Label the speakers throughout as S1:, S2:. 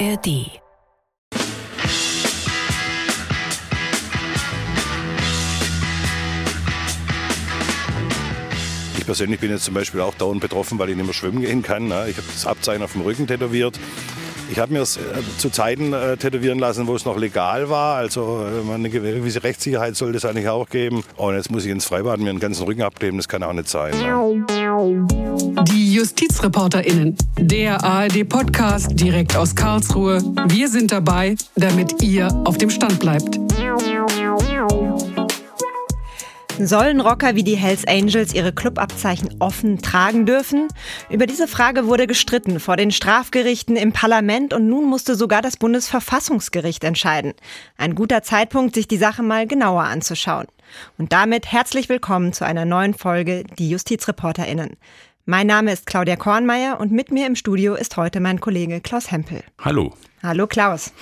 S1: ARD.
S2: Ich persönlich bin jetzt zum Beispiel auch dauernd betroffen, weil ich nicht mehr schwimmen gehen kann. ne? Ich habe das Abzeichen auf dem Rücken tätowiert. Ich habe mir es äh, zu Zeiten äh, tätowieren lassen, wo es noch legal war. Also äh, eine gewisse Rechtssicherheit sollte es eigentlich auch geben. Und jetzt muss ich ins Freibad mir den ganzen Rücken abkleben. Das kann auch nicht sein. Ne?
S1: Die JustizreporterInnen. Der ARD-Podcast direkt aus Karlsruhe. Wir sind dabei, damit ihr auf dem Stand bleibt.
S3: Sollen Rocker wie die Hells Angels ihre Clubabzeichen offen tragen dürfen? Über diese Frage wurde gestritten vor den Strafgerichten im Parlament und nun musste sogar das Bundesverfassungsgericht entscheiden. Ein guter Zeitpunkt, sich die Sache mal genauer anzuschauen. Und damit herzlich willkommen zu einer neuen Folge Die JustizreporterInnen. Mein Name ist Claudia Kornmeier und mit mir im Studio ist heute mein Kollege Klaus Hempel.
S4: Hallo.
S3: Hallo Klaus.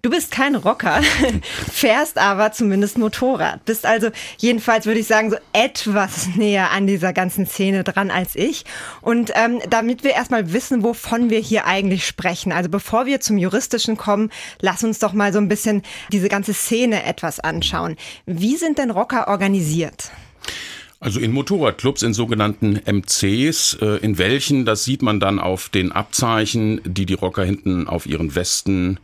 S3: Du bist kein Rocker, fährst aber zumindest Motorrad. Bist also jedenfalls, würde ich sagen, so etwas näher an dieser ganzen Szene dran als ich. Und ähm, damit wir erstmal wissen, wovon wir hier eigentlich sprechen, also bevor wir zum Juristischen kommen, lass uns doch mal so ein bisschen diese ganze Szene etwas anschauen. Wie sind denn Rocker organisiert?
S4: Also in Motorradclubs, in sogenannten MCs, äh, in welchen, das sieht man dann auf den Abzeichen, die die Rocker hinten auf ihren Westen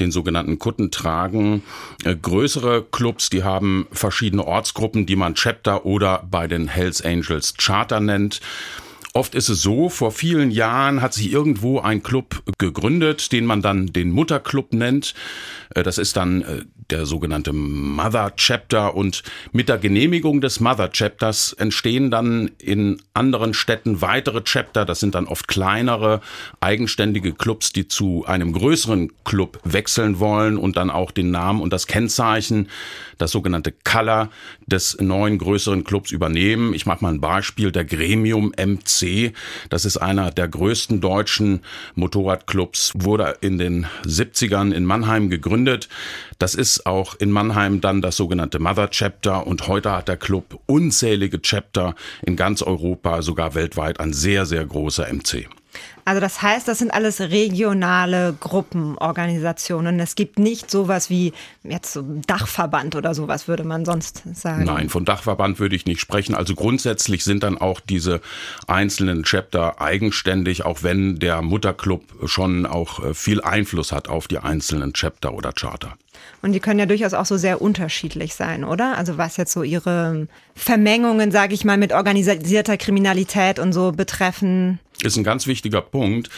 S4: den sogenannten Kutten tragen. Äh, größere Clubs, die haben verschiedene Ortsgruppen, die man Chapter oder bei den Hells Angels Charter nennt. Oft ist es so, vor vielen Jahren hat sich irgendwo ein Club gegründet, den man dann den Mutterclub nennt. Äh, das ist dann äh, der sogenannte Mother Chapter und mit der Genehmigung des Mother Chapters entstehen dann in anderen Städten weitere Chapter. Das sind dann oft kleinere, eigenständige Clubs, die zu einem größeren Club wechseln wollen und dann auch den Namen und das Kennzeichen, das sogenannte Color des neuen größeren Clubs übernehmen. Ich mache mal ein Beispiel, der Gremium MC. Das ist einer der größten deutschen Motorradclubs, wurde in den 70ern in Mannheim gegründet. Das ist auch in Mannheim dann das sogenannte Mother Chapter und heute hat der Club unzählige Chapter in ganz Europa, sogar weltweit ein sehr, sehr großer MC.
S3: Also das heißt, das sind alles regionale Gruppenorganisationen. Es gibt nicht sowas wie jetzt so Dachverband oder sowas, würde man sonst sagen.
S4: Nein, von Dachverband würde ich nicht sprechen. Also grundsätzlich sind dann auch diese einzelnen Chapter eigenständig, auch wenn der Mutterclub schon auch äh, viel Einfluss hat auf die einzelnen Chapter oder Charter.
S3: Und die können ja durchaus auch so sehr unterschiedlich sein, oder? Also was jetzt so ihre Vermengungen, sage ich mal, mit organisierter Kriminalität und so betreffen.
S4: Ist ein ganz wichtiger Punkt.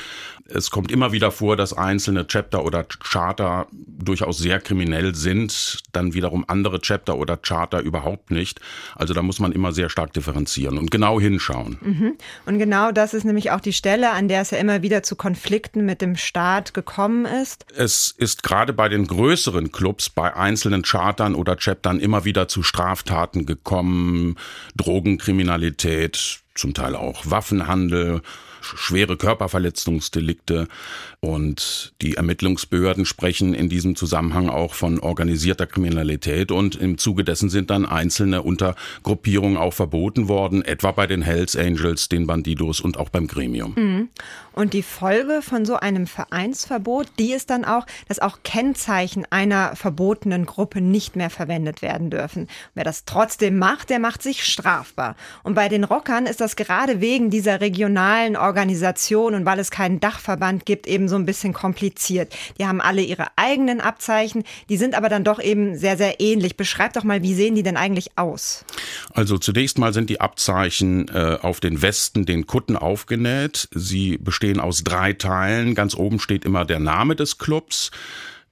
S4: Es kommt immer wieder vor, dass einzelne Chapter oder Charter durchaus sehr kriminell sind, dann wiederum andere Chapter oder Charter überhaupt nicht. Also da muss man immer sehr stark differenzieren und genau hinschauen.
S3: Mhm. Und genau das ist nämlich auch die Stelle, an der es ja immer wieder zu Konflikten mit dem Staat gekommen ist.
S4: Es ist gerade bei den größeren Clubs, bei einzelnen Chartern oder Chaptern immer wieder zu Straftaten gekommen, Drogenkriminalität, zum Teil auch Waffenhandel, schwere Körperverletzungsdelikte. Und die Ermittlungsbehörden sprechen in diesem Zusammenhang auch von organisierter Kriminalität. Und im Zuge dessen sind dann einzelne Untergruppierungen auch verboten worden, etwa bei den Hells Angels, den Bandidos und auch beim Gremium.
S3: Mhm. Und die Folge von so einem Vereinsverbot, die ist dann auch, dass auch Kennzeichen einer verbotenen Gruppe nicht mehr verwendet werden dürfen. Wer das trotzdem macht, der macht sich strafbar. Und bei den Rockern ist das gerade wegen dieser regionalen Organisation und weil es keinen Dachverband gibt, eben so ein bisschen kompliziert. Die haben alle ihre eigenen Abzeichen, die sind aber dann doch eben sehr, sehr ähnlich. Beschreib doch mal, wie sehen die denn eigentlich aus?
S4: Also zunächst mal sind die Abzeichen äh, auf den Westen, den Kutten aufgenäht. Sie bestehen aus drei Teilen. Ganz oben steht immer der Name des Clubs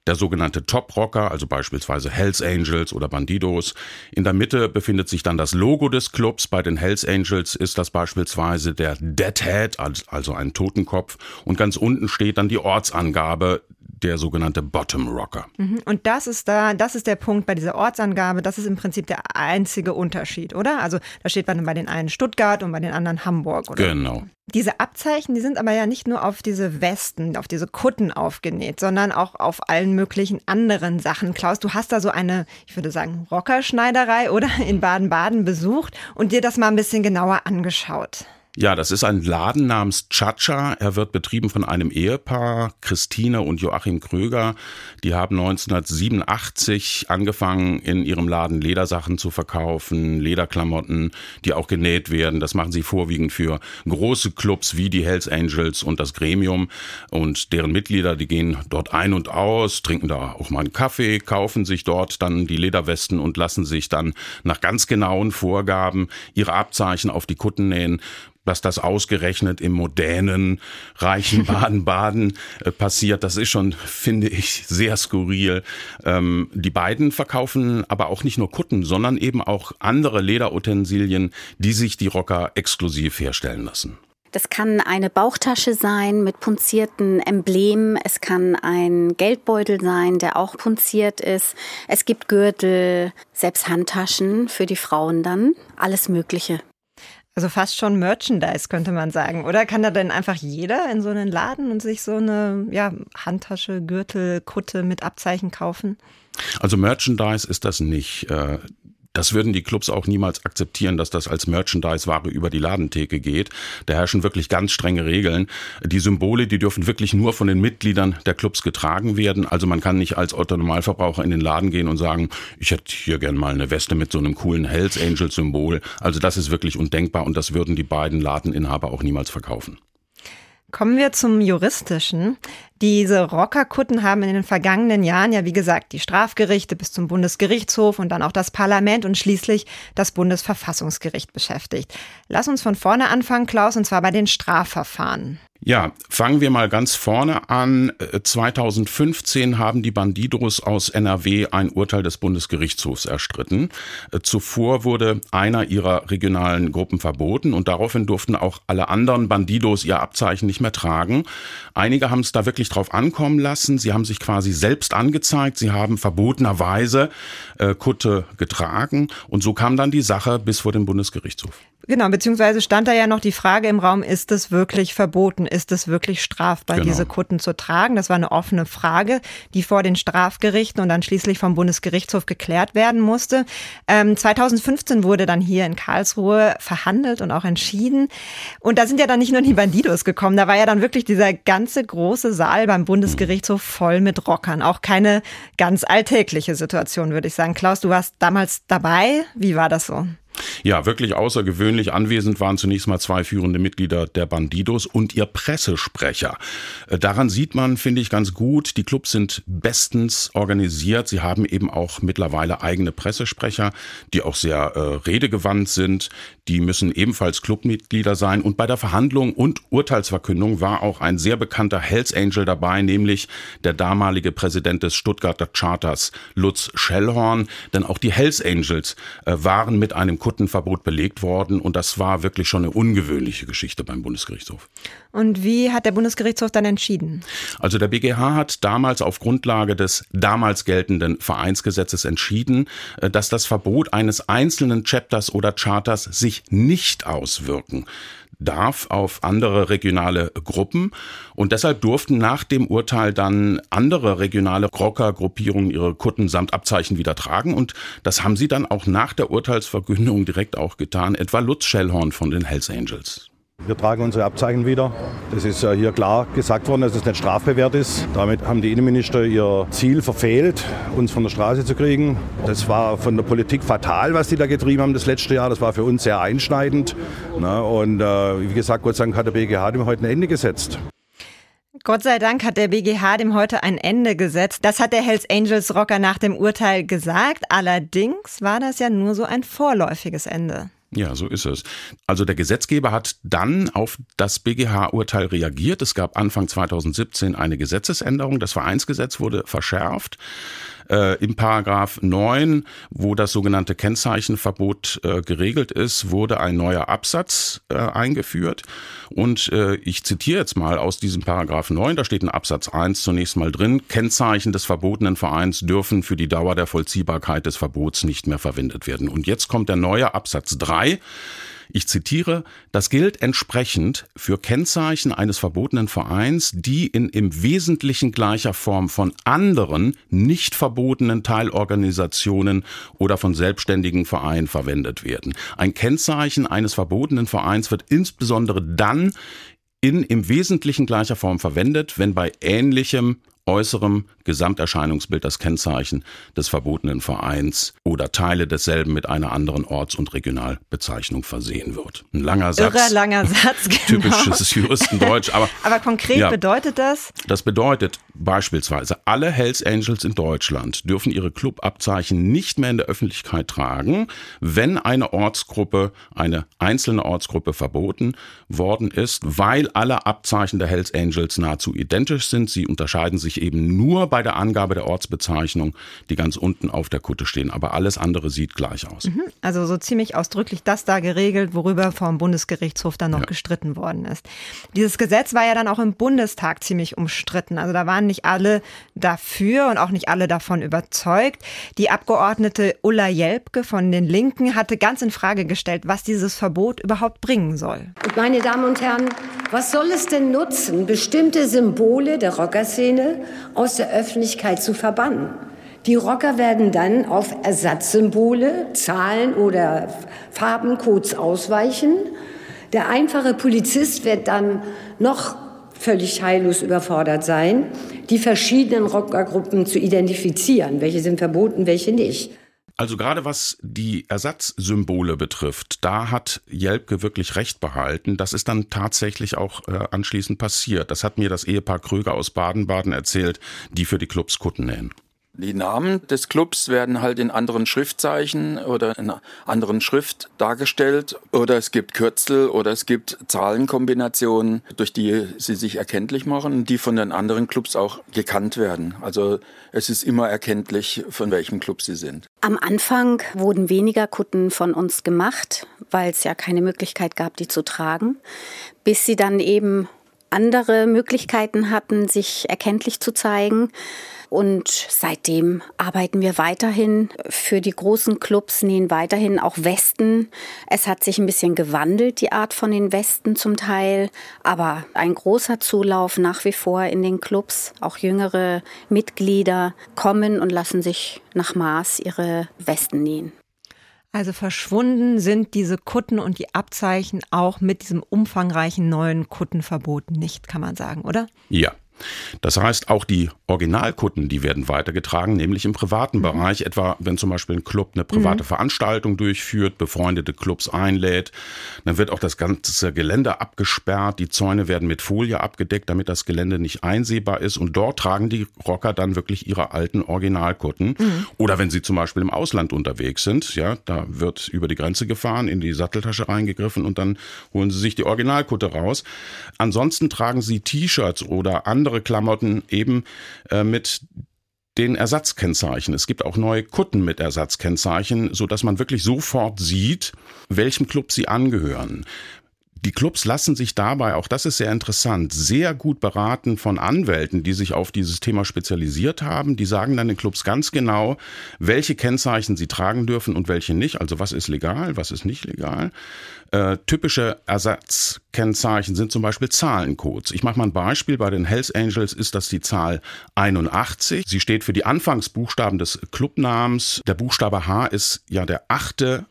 S4: der sogenannte Top Rocker, also beispielsweise Hells Angels oder Bandidos. In der Mitte befindet sich dann das Logo des Clubs. Bei den Hells Angels ist das beispielsweise der Deadhead, also ein Totenkopf. Und ganz unten steht dann die Ortsangabe der sogenannte Bottom Rocker.
S3: Mhm. Und das ist da, das ist der Punkt bei dieser Ortsangabe. Das ist im Prinzip der einzige Unterschied, oder? Also da steht bei den einen Stuttgart und bei den anderen Hamburg, oder?
S4: Genau.
S3: Diese Abzeichen, die sind aber ja nicht nur auf diese Westen, auf diese Kutten aufgenäht, sondern auch auf allen möglichen anderen Sachen. Klaus, du hast da so eine, ich würde sagen, Rockerschneiderei oder in Baden-Baden besucht und dir das mal ein bisschen genauer angeschaut.
S4: Ja, das ist ein Laden namens Chacha. Er wird betrieben von einem Ehepaar, Christine und Joachim Kröger. Die haben 1987 angefangen, in ihrem Laden Ledersachen zu verkaufen, Lederklamotten, die auch genäht werden. Das machen sie vorwiegend für große Clubs wie die Hells Angels und das Gremium. Und deren Mitglieder, die gehen dort ein und aus, trinken da auch mal einen Kaffee, kaufen sich dort dann die Lederwesten und lassen sich dann nach ganz genauen Vorgaben ihre Abzeichen auf die Kutten nähen dass das ausgerechnet im modernen, reichen Baden-Baden äh, passiert, das ist schon, finde ich, sehr skurril. Ähm, die beiden verkaufen aber auch nicht nur Kutten, sondern eben auch andere Lederutensilien, die sich die Rocker exklusiv herstellen lassen.
S5: Das kann eine Bauchtasche sein mit punzierten Emblemen. Es kann ein Geldbeutel sein, der auch punziert ist. Es gibt Gürtel, selbst Handtaschen für die Frauen dann. Alles Mögliche.
S3: Also fast schon Merchandise, könnte man sagen. Oder kann da denn einfach jeder in so einen Laden und sich so eine ja, Handtasche, Gürtel, Kutte mit Abzeichen kaufen?
S4: Also Merchandise ist das nicht. Das würden die Clubs auch niemals akzeptieren, dass das als Merchandise-Ware über die Ladentheke geht. Da herrschen wirklich ganz strenge Regeln. Die Symbole, die dürfen wirklich nur von den Mitgliedern der Clubs getragen werden. Also man kann nicht als Otto-Normalverbraucher in den Laden gehen und sagen, ich hätte hier gern mal eine Weste mit so einem coolen Hells Angel-Symbol. Also das ist wirklich undenkbar und das würden die beiden Ladeninhaber auch niemals verkaufen.
S3: Kommen wir zum Juristischen. Diese Rockerkutten haben in den vergangenen Jahren ja, wie gesagt, die Strafgerichte bis zum Bundesgerichtshof und dann auch das Parlament und schließlich das Bundesverfassungsgericht beschäftigt. Lass uns von vorne anfangen, Klaus, und zwar bei den Strafverfahren.
S4: Ja, fangen wir mal ganz vorne an. 2015 äh, haben die Bandidos aus NRW ein Urteil des Bundesgerichtshofs erstritten. Äh, zuvor wurde einer ihrer regionalen Gruppen verboten und daraufhin durften auch alle anderen Bandidos ihr Abzeichen nicht mehr tragen. Einige haben es da wirklich drauf ankommen lassen. Sie haben sich quasi selbst angezeigt. Sie haben verbotenerweise äh, Kutte getragen und so kam dann die Sache bis vor den Bundesgerichtshof.
S3: Genau, beziehungsweise stand da ja noch die Frage im Raum, ist es wirklich verboten, ist es wirklich strafbar, genau. diese Kutten zu tragen? Das war eine offene Frage, die vor den Strafgerichten und dann schließlich vom Bundesgerichtshof geklärt werden musste. Ähm, 2015 wurde dann hier in Karlsruhe verhandelt und auch entschieden. Und da sind ja dann nicht nur die Bandidos gekommen, da war ja dann wirklich dieser ganze große Saal beim Bundesgerichtshof voll mit Rockern. Auch keine ganz alltägliche Situation, würde ich sagen. Klaus, du warst damals dabei. Wie war das so?
S4: Ja, wirklich außergewöhnlich anwesend waren zunächst mal zwei führende Mitglieder der Bandidos und ihr Pressesprecher. Äh, daran sieht man, finde ich, ganz gut, die Clubs sind bestens organisiert. Sie haben eben auch mittlerweile eigene Pressesprecher, die auch sehr äh, redegewandt sind. Die müssen ebenfalls Clubmitglieder sein. Und bei der Verhandlung und Urteilsverkündung war auch ein sehr bekannter Hells Angel dabei, nämlich der damalige Präsident des Stuttgarter Charters, Lutz Schellhorn. Denn auch die Hells Angels äh, waren mit einem Kuttenverbot belegt worden und das war wirklich schon eine ungewöhnliche Geschichte beim Bundesgerichtshof.
S3: Und wie hat der Bundesgerichtshof dann entschieden?
S4: Also der BGH hat damals auf Grundlage des damals geltenden Vereinsgesetzes entschieden, äh, dass das Verbot eines einzelnen Chapters oder Charters sich nicht auswirken darf auf andere regionale Gruppen. Und deshalb durften nach dem Urteil dann andere regionale Rockergruppierungen ihre Kutten samt Abzeichen wieder tragen. Und das haben sie dann auch nach der Urteilsverkündung direkt auch getan, etwa Lutz Schellhorn von den Hells Angels.
S2: Wir tragen unsere Abzeichen wieder. Das ist ja hier klar gesagt worden, dass es nicht strafbewehrt ist. Damit haben die Innenminister ihr Ziel verfehlt, uns von der Straße zu kriegen. Das war von der Politik fatal, was die da getrieben haben das letzte Jahr. Das war für uns sehr einschneidend. Und äh, wie gesagt, Gott sei Dank hat der BGH dem heute ein Ende gesetzt.
S3: Gott sei Dank hat der BGH dem heute ein Ende gesetzt. Das hat der Hells Angels Rocker nach dem Urteil gesagt. Allerdings war das ja nur so ein vorläufiges Ende.
S4: Ja, so ist es. Also der Gesetzgeber hat dann auf das BGH-Urteil reagiert. Es gab Anfang 2017 eine Gesetzesänderung. Das Vereinsgesetz wurde verschärft. Äh, Im Paragraph 9, wo das sogenannte Kennzeichenverbot äh, geregelt ist, wurde ein neuer Absatz äh, eingeführt. Und äh, ich zitiere jetzt mal aus diesem Paragraph 9, da steht in Absatz 1 zunächst mal drin, Kennzeichen des verbotenen Vereins dürfen für die Dauer der Vollziehbarkeit des Verbots nicht mehr verwendet werden. Und jetzt kommt der neue Absatz 3. Ich zitiere, das gilt entsprechend für Kennzeichen eines verbotenen Vereins, die in im Wesentlichen gleicher Form von anderen nicht verbotenen Teilorganisationen oder von selbstständigen Vereinen verwendet werden. Ein Kennzeichen eines verbotenen Vereins wird insbesondere dann in im Wesentlichen gleicher Form verwendet, wenn bei ähnlichem äußerem Gesamterscheinungsbild das Kennzeichen des verbotenen Vereins oder Teile desselben mit einer anderen Orts- und Regionalbezeichnung versehen wird. Ein langer Satz.
S3: Irrer langer Satz,
S4: genau. Typisches Juristendeutsch. Aber,
S3: aber konkret ja, bedeutet das?
S4: Das bedeutet beispielsweise, alle Hells Angels in Deutschland dürfen ihre Clubabzeichen nicht mehr in der Öffentlichkeit tragen, wenn eine Ortsgruppe, eine einzelne Ortsgruppe verboten worden ist, weil alle Abzeichen der Hells Angels nahezu identisch sind. Sie unterscheiden sich eben nur bei der Angabe der Ortsbezeichnung, die ganz unten auf der Kutte stehen. Aber alles andere sieht gleich aus. Mhm.
S3: Also so ziemlich ausdrücklich das da geregelt, worüber vom Bundesgerichtshof dann noch ja. gestritten worden ist. Dieses Gesetz war ja dann auch im Bundestag ziemlich umstritten. Also da waren nicht alle dafür und auch nicht alle davon überzeugt. Die Abgeordnete Ulla Jelpke von den Linken hatte ganz in Frage gestellt, was dieses Verbot überhaupt bringen soll.
S6: Meine Damen und Herren, was soll es denn nutzen, bestimmte Symbole der Rockerszene aus der Öffentlichkeit zu verbannen. Die Rocker werden dann auf Ersatzsymbole, Zahlen oder Farbencodes ausweichen. Der einfache Polizist wird dann noch völlig heillos überfordert sein, die verschiedenen Rockergruppen zu identifizieren. Welche sind verboten, welche nicht.
S4: Also gerade was die Ersatzsymbole betrifft, da hat Jelpke wirklich recht behalten. Das ist dann tatsächlich auch äh, anschließend passiert. Das hat mir das Ehepaar Kröger aus Baden-Baden erzählt, die für die Clubs Kutten nähen.
S7: Die Namen des Clubs werden halt in anderen Schriftzeichen oder in einer anderen Schrift dargestellt oder es gibt Kürzel oder es gibt Zahlenkombinationen, durch die sie sich erkenntlich machen die von den anderen Clubs auch gekannt werden. Also es ist immer erkenntlich, von welchem Club sie sind.
S5: Am Anfang wurden weniger Kutten von uns gemacht, weil es ja keine Möglichkeit gab, die zu tragen, bis sie dann eben andere Möglichkeiten hatten, sich erkenntlich zu zeigen. Und seitdem arbeiten wir weiterhin für die großen Clubs, nähen weiterhin auch Westen. Es hat sich ein bisschen gewandelt, die Art von den Westen zum Teil, aber ein großer Zulauf nach wie vor in den Clubs. Auch jüngere Mitglieder kommen und lassen sich nach Maß ihre Westen nähen.
S3: Also verschwunden sind diese Kutten und die Abzeichen auch mit diesem umfangreichen neuen Kuttenverbot nicht, kann man sagen, oder?
S4: Ja, das heißt, auch die Originalkunden, die werden weitergetragen, nämlich im privaten mhm. Bereich, etwa wenn zum Beispiel ein Club eine private mhm. Veranstaltung durchführt, befreundete Clubs einlädt, dann wird auch das ganze Gelände abgesperrt, die Zäune werden mit Folie abgedeckt, damit das Gelände nicht einsehbar ist und dort tragen die Rocker dann wirklich ihre alten Originalkutten. Mhm. Oder wenn sie zum Beispiel im Ausland unterwegs sind, ja, da wird über die Grenze gefahren, in die Satteltasche reingegriffen und dann holen sie sich die Originalkutte raus. Ansonsten tragen sie T-Shirts oder andere andere Klamotten eben äh, mit den Ersatzkennzeichen. Es gibt auch neue Kutten mit Ersatzkennzeichen, so dass man wirklich sofort sieht, welchem Club sie angehören. Die Clubs lassen sich dabei, auch das ist sehr interessant, sehr gut beraten von Anwälten, die sich auf dieses Thema spezialisiert haben. Die sagen dann den Clubs ganz genau, welche Kennzeichen sie tragen dürfen und welche nicht. Also was ist legal, was ist nicht legal. Äh, typische Ersatzkennzeichen sind zum Beispiel Zahlencodes. Ich mache mal ein Beispiel. Bei den Hells Angels ist das die Zahl 81. Sie steht für die Anfangsbuchstaben des Clubnamens. Der Buchstabe H ist ja der achte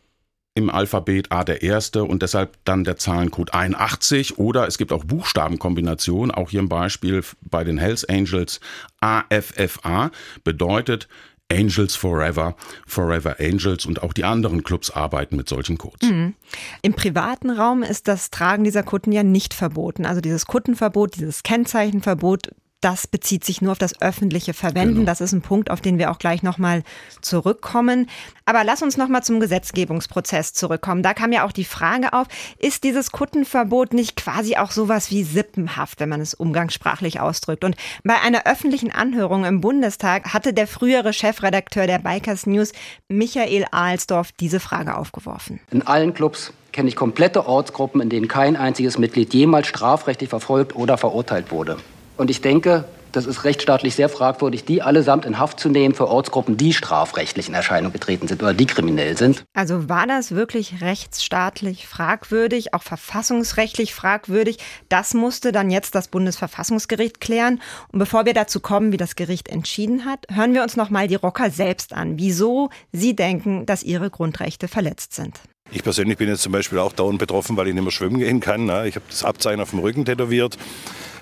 S4: im Alphabet A der erste und deshalb dann der Zahlencode 81 oder es gibt auch Buchstabenkombinationen, auch hier im Beispiel bei den Hells Angels AFFA bedeutet Angels Forever, Forever Angels und auch die anderen Clubs arbeiten mit solchen Codes. Mhm.
S3: Im privaten Raum ist das Tragen dieser Kutten ja nicht verboten. Also dieses Kuttenverbot, dieses Kennzeichenverbot, das bezieht sich nur auf das öffentliche Verwenden. Genau. Das ist ein Punkt, auf den wir auch gleich nochmal zurückkommen. Aber lass uns nochmal zum Gesetzgebungsprozess zurückkommen. Da kam ja auch die Frage auf, ist dieses Kuttenverbot nicht quasi auch sowas wie sippenhaft, wenn man es umgangssprachlich ausdrückt? Und bei einer öffentlichen Anhörung im Bundestag hatte der frühere Chefredakteur der Bikers News, Michael Ahlsdorf, diese Frage aufgeworfen.
S8: In allen Clubs kenne ich komplette Ortsgruppen, in denen kein einziges Mitglied jemals strafrechtlich verfolgt oder verurteilt wurde. Und ich denke, das ist rechtsstaatlich sehr fragwürdig, die allesamt in Haft zu nehmen für Ortsgruppen, die strafrechtlich in Erscheinung getreten sind oder die kriminell sind.
S3: Also war das wirklich rechtsstaatlich fragwürdig, auch verfassungsrechtlich fragwürdig? Das musste dann jetzt das Bundesverfassungsgericht klären. Und bevor wir dazu kommen, wie das Gericht entschieden hat, hören wir uns noch mal die Rocker selbst an, wieso sie denken, dass ihre Grundrechte verletzt sind.
S2: Ich persönlich bin jetzt zum Beispiel auch dauernd betroffen, weil ich nicht mehr schwimmen gehen kann. Ne? Ich habe das Abzeichen auf dem Rücken tätowiert.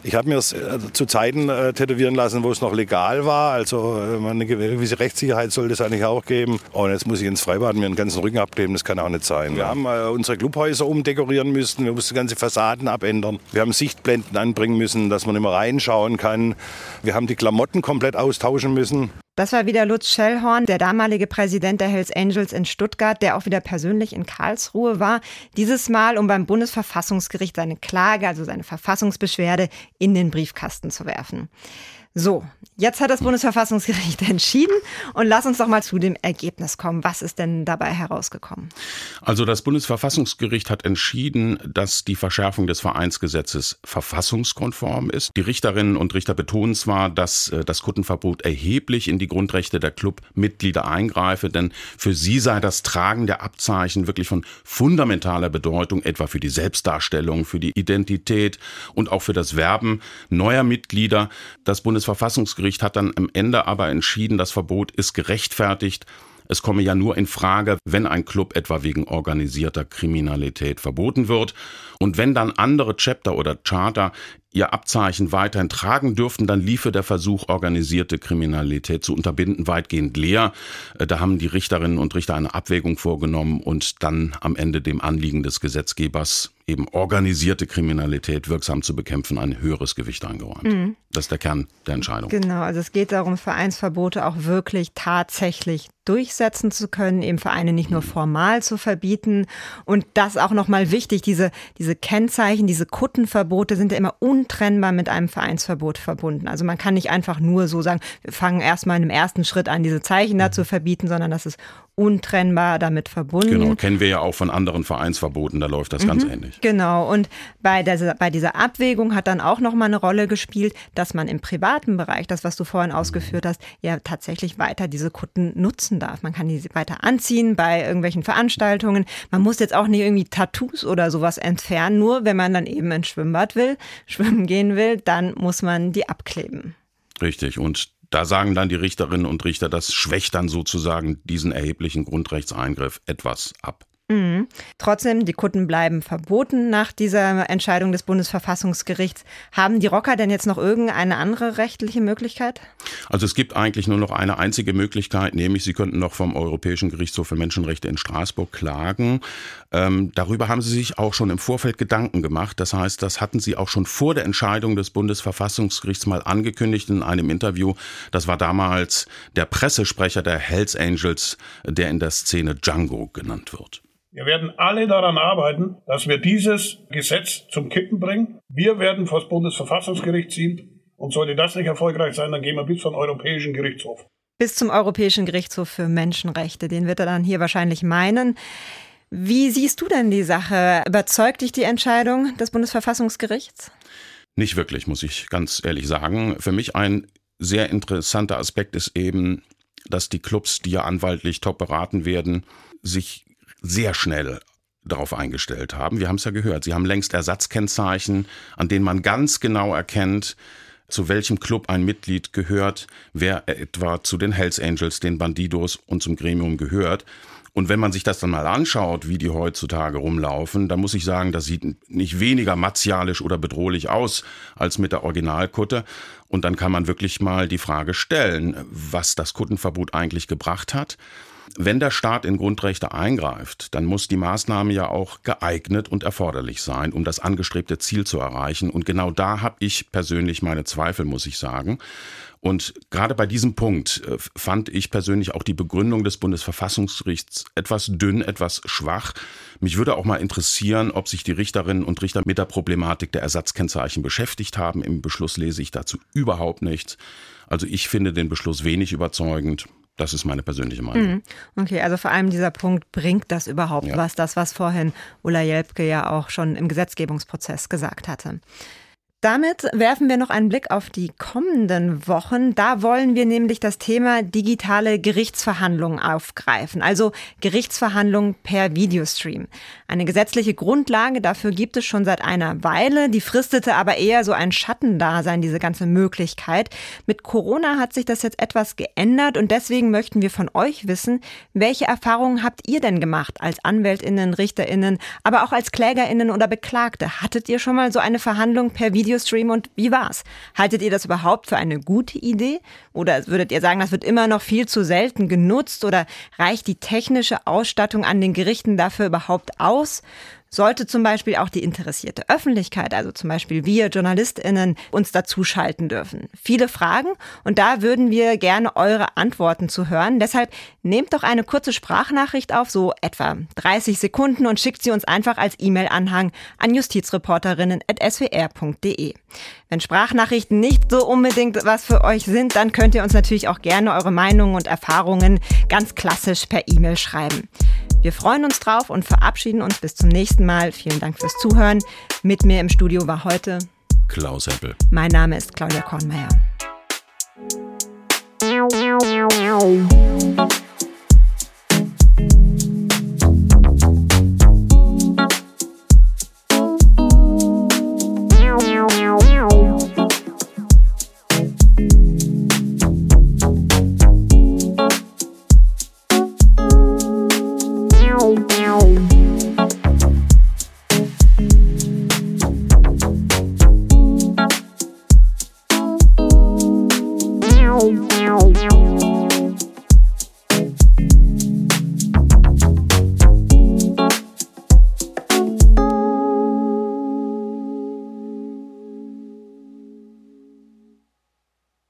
S2: Ich habe mir es äh, zu Zeiten äh, tätowieren lassen, wo es noch legal war. Also äh, eine gewisse Rechtssicherheit sollte es eigentlich auch geben. Und jetzt muss ich ins Freibad mir den ganzen Rücken abkleben. Das kann auch nicht sein. Wir haben unsere Clubhäuser umdekorieren müssen. Wir mussten ganze Fassaden abändern. Wir haben Sichtblenden anbringen müssen, dass man mehr reinschauen kann. Wir haben die Klamotten komplett austauschen müssen.
S3: Das war wieder Lutz Schellhorn, der damalige Präsident der Hells Angels in Stuttgart, der auch wieder persönlich in Karlsruhe war. Dieses Mal, um beim Bundesverfassungsgericht seine Klage, also seine Verfassungsbeschwerde, in den Briefkasten zu werfen. So, jetzt hat das Bundesverfassungsgericht entschieden und lass uns doch mal zu dem Ergebnis kommen. Was ist denn dabei herausgekommen?
S4: Also das Bundesverfassungsgericht hat entschieden, dass die Verschärfung des Vereinsgesetzes verfassungskonform ist. Die Richterinnen und Richter betonen zwar, dass äh, das Kuttenverbot erheblich in die Grundrechte der Clubmitglieder eingreife, denn für sie sei das Tragen der Abzeichen wirklich von fundamentaler Bedeutung, etwa für die Selbstdarstellung, für die Identität und auch für das Werben neuer Mitglieder. Das Bundes Bundesverfassungsgericht hat dann am Ende aber entschieden, das Verbot ist gerechtfertigt. Es komme ja nur in Frage, wenn ein Club etwa wegen organisierter Kriminalität verboten wird. Und wenn dann andere Chapter oder Charter ihr Abzeichen weiterhin tragen dürften, dann liefe der Versuch, organisierte Kriminalität zu unterbinden, weitgehend leer. Äh, da haben die Richterinnen und Richter eine Abwägung vorgenommen und dann am Ende dem Anliegen des Gesetzgebers eben organisierte Kriminalität wirksam zu bekämpfen, ein höheres Gewicht eingeräumt. Mhm. Das ist der Kern der Entscheidung.
S3: Genau, also es geht darum, Vereinsverbote auch wirklich tatsächlich durchsetzen zu können, eben Vereine nicht nur formal zu verbieten. Und das auch nochmal wichtig, diese, diese Kennzeichen, diese Kuttenverbote sind ja immer untrennbar mit einem Vereinsverbot verbunden. Also man kann nicht einfach nur so sagen, wir fangen erstmal in einem ersten Schritt an, diese Zeichen da zu verbieten, sondern das ist untrennbar damit verbunden.
S4: Genau, kennen wir ja auch von anderen Vereinsverboten, da läuft das mhm, ganz ähnlich.
S3: Genau, und bei, der, bei dieser Abwägung hat dann auch nochmal eine Rolle gespielt, dass man im privaten Bereich, das was du vorhin ausgeführt hast, ja tatsächlich weiter diese Kutten nutzen darf. Man kann die weiter anziehen bei irgendwelchen Veranstaltungen. Man muss jetzt auch nicht irgendwie Tattoos oder sowas entfernen, nur wenn man dann eben ins Schwimmbad will, schwimmen gehen will, dann muss man die abkleben.
S4: Richtig, und da sagen dann die Richterinnen und Richter, das schwächt dann sozusagen diesen erheblichen Grundrechtseingriff etwas ab.
S3: Mhm. Trotzdem, die Kutten bleiben verboten nach dieser Entscheidung des Bundesverfassungsgerichts. Haben die Rocker denn jetzt noch irgendeine andere rechtliche Möglichkeit?
S4: Also es gibt eigentlich nur noch eine einzige Möglichkeit, nämlich sie könnten noch vom Europäischen Gerichtshof für Menschenrechte in Straßburg klagen. Ähm, darüber haben sie sich auch schon im Vorfeld Gedanken gemacht. Das heißt, das hatten sie auch schon vor der Entscheidung des Bundesverfassungsgerichts mal angekündigt in einem Interview. Das war damals der Pressesprecher der Hells Angels, der in der Szene Django genannt wird.
S9: Wir werden alle daran arbeiten, dass wir dieses Gesetz zum Kippen bringen. Wir werden vor das Bundesverfassungsgericht ziehen. Und sollte das nicht erfolgreich sein, dann gehen wir bis zum Europäischen Gerichtshof.
S3: Bis zum Europäischen Gerichtshof für Menschenrechte. Den wird er dann hier wahrscheinlich meinen. Wie siehst du denn die Sache? Überzeugt dich die Entscheidung des Bundesverfassungsgerichts?
S4: Nicht wirklich, muss ich ganz ehrlich sagen. Für mich ein sehr interessanter Aspekt ist eben, dass die Clubs, die ja anwaltlich top beraten werden, sich sehr schnell darauf eingestellt haben. Wir haben es ja gehört. Sie haben längst Ersatzkennzeichen, an denen man ganz genau erkennt, zu welchem Club ein Mitglied gehört, wer etwa zu den Hells Angels, den Bandidos und zum Gremium gehört. Und wenn man sich das dann mal anschaut, wie die heutzutage rumlaufen, dann muss ich sagen, das sieht nicht weniger martialisch oder bedrohlich aus als mit der Originalkutte. Und dann kann man wirklich mal die Frage stellen, was das Kuttenverbot eigentlich gebracht hat. Wenn der Staat in Grundrechte eingreift, dann muss die Maßnahme ja auch geeignet und erforderlich sein, um das angestrebte Ziel zu erreichen. Und genau da habe ich persönlich meine Zweifel, muss ich sagen. Und gerade bei diesem Punkt äh, fand ich persönlich auch die Begründung des Bundesverfassungsgerichts etwas dünn, etwas schwach. Mich würde auch mal interessieren, ob sich die Richterinnen und Richter mit der Problematik der Ersatzkennzeichen beschäftigt haben. Im Beschluss lese ich dazu überhaupt nichts. Also ich finde den Beschluss wenig überzeugend. Das ist meine persönliche Meinung. Mhm.
S3: Okay, also vor allem dieser Punkt, bringt das überhaupt ja. was? Das, was vorhin Ulla Jelpke ja auch schon im Gesetzgebungsprozess gesagt hatte. Damit werfen wir noch einen Blick auf die kommenden Wochen. Da wollen wir nämlich das Thema digitale Gerichtsverhandlungen aufgreifen, also Gerichtsverhandlungen per Videostream. Eine gesetzliche Grundlage dafür gibt es schon seit einer Weile, die fristete aber eher so ein Schattendasein, diese ganze Möglichkeit. Mit Corona hat sich das jetzt etwas geändert und deswegen möchten wir von euch wissen, welche Erfahrungen habt ihr denn gemacht als Anwältinnen, Richterinnen, aber auch als Klägerinnen oder Beklagte? Hattet ihr schon mal so eine Verhandlung per Videostream? Videostream und wie war's? Haltet ihr das überhaupt für eine gute Idee? Oder würdet ihr sagen, das wird immer noch viel zu selten genutzt? Oder reicht die technische Ausstattung an den Gerichten dafür überhaupt aus? Sollte zum Beispiel auch die interessierte Öffentlichkeit, also zum Beispiel wir JournalistInnen, uns dazuschalten dürfen. Viele Fragen und da würden wir gerne eure Antworten zu hören. Deshalb nehmt doch eine kurze Sprachnachricht auf, so etwa 30 Sekunden und schickt sie uns einfach als E-Mail-Anhang an justizreporterinnen.swr.de. Wenn Sprachnachrichten nicht so unbedingt was für euch sind, dann könnt ihr uns natürlich auch gerne eure Meinungen und Erfahrungen ganz klassisch per E-Mail schreiben. Wir freuen uns drauf und verabschieden uns bis zum nächsten Mal. Vielen Dank fürs Zuhören. Mit mir im Studio war heute
S4: Klaus Heppel.
S3: Mein Name ist Claudia Kornmeier.